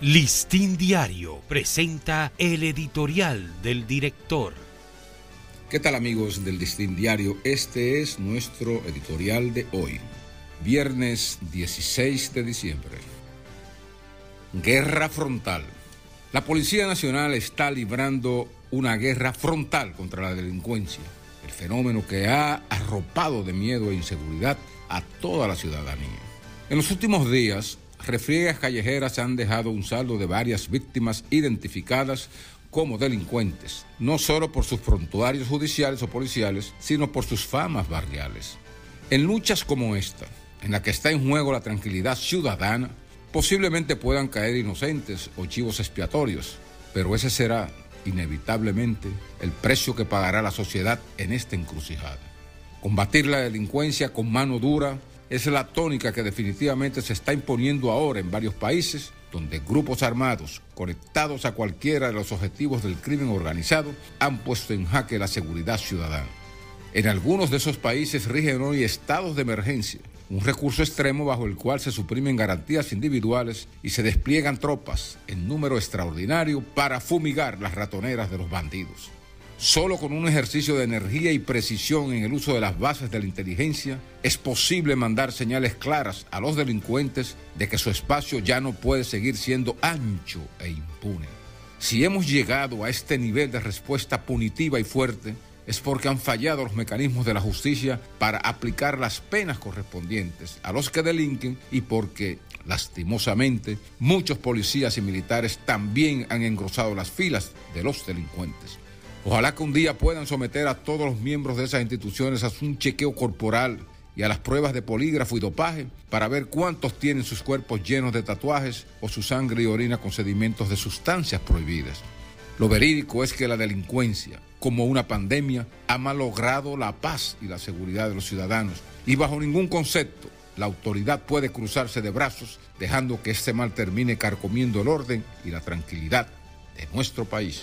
Listín Diario presenta el editorial del director. ¿Qué tal amigos del Listín Diario? Este es nuestro editorial de hoy, viernes 16 de diciembre. Guerra frontal. La Policía Nacional está librando una guerra frontal contra la delincuencia, el fenómeno que ha arropado de miedo e inseguridad a toda la ciudadanía. En los últimos días, refriegas callejeras han dejado un saldo de varias víctimas identificadas como delincuentes, no solo por sus prontuarios judiciales o policiales, sino por sus famas barriales. En luchas como esta, en la que está en juego la tranquilidad ciudadana, posiblemente puedan caer inocentes o chivos expiatorios, pero ese será inevitablemente el precio que pagará la sociedad en esta encrucijada. Combatir la delincuencia con mano dura es la tónica que definitivamente se está imponiendo ahora en varios países donde grupos armados conectados a cualquiera de los objetivos del crimen organizado han puesto en jaque la seguridad ciudadana. En algunos de esos países rigen hoy estados de emergencia, un recurso extremo bajo el cual se suprimen garantías individuales y se despliegan tropas en número extraordinario para fumigar las ratoneras de los bandidos. Solo con un ejercicio de energía y precisión en el uso de las bases de la inteligencia es posible mandar señales claras a los delincuentes de que su espacio ya no puede seguir siendo ancho e impune. Si hemos llegado a este nivel de respuesta punitiva y fuerte, es porque han fallado los mecanismos de la justicia para aplicar las penas correspondientes a los que delinquen y porque, lastimosamente, muchos policías y militares también han engrosado las filas de los delincuentes. Ojalá que un día puedan someter a todos los miembros de esas instituciones a un chequeo corporal y a las pruebas de polígrafo y dopaje para ver cuántos tienen sus cuerpos llenos de tatuajes o su sangre y orina con sedimentos de sustancias prohibidas. Lo verídico es que la delincuencia, como una pandemia, ha malogrado la paz y la seguridad de los ciudadanos y bajo ningún concepto la autoridad puede cruzarse de brazos dejando que este mal termine carcomiendo el orden y la tranquilidad de nuestro país.